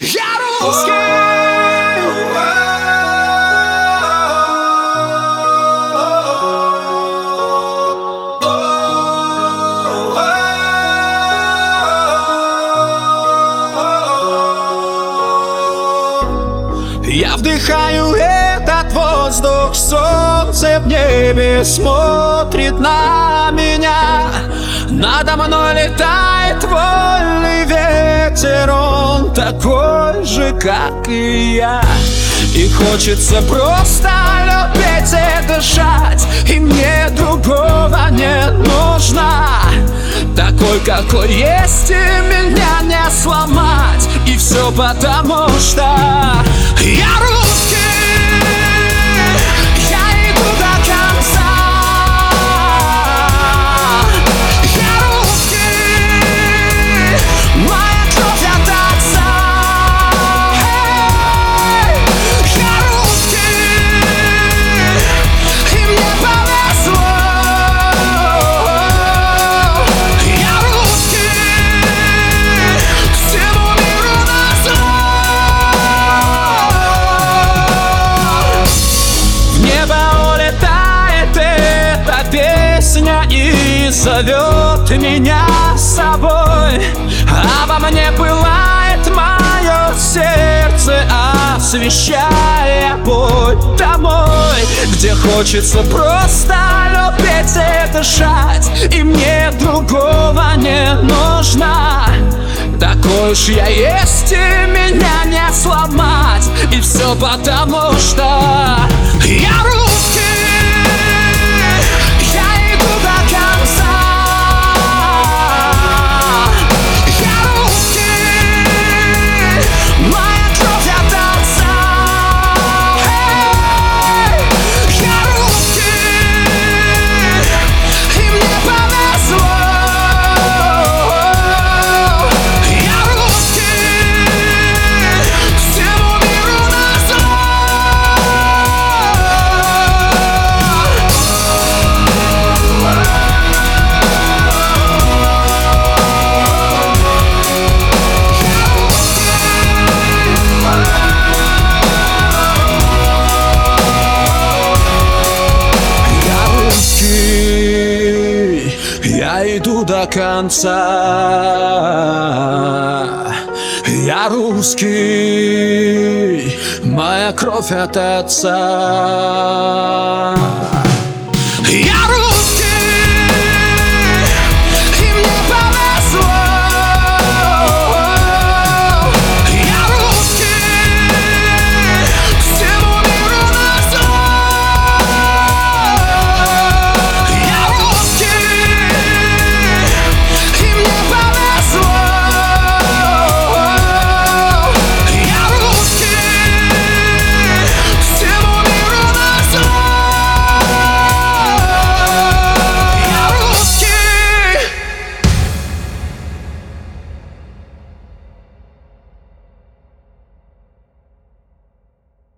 Я русский! Я вдыхаю этот воздух, солнце в небе смотрит на меня Надо мной летает вольный ветер, такой же, как и я. И хочется просто любить и дышать, и мне другого не нужно. Такой, какой есть, и меня не сломать. И все потому, что зовет меня с собой. Обо мне пылает мое сердце Освещая путь домой. Где хочется просто любить и дышать И мне другого не нужно. Такой уж я есть, и меня не сломать. И все потому, что я иду до конца. Я русский, моя кровь от отца. Я русский.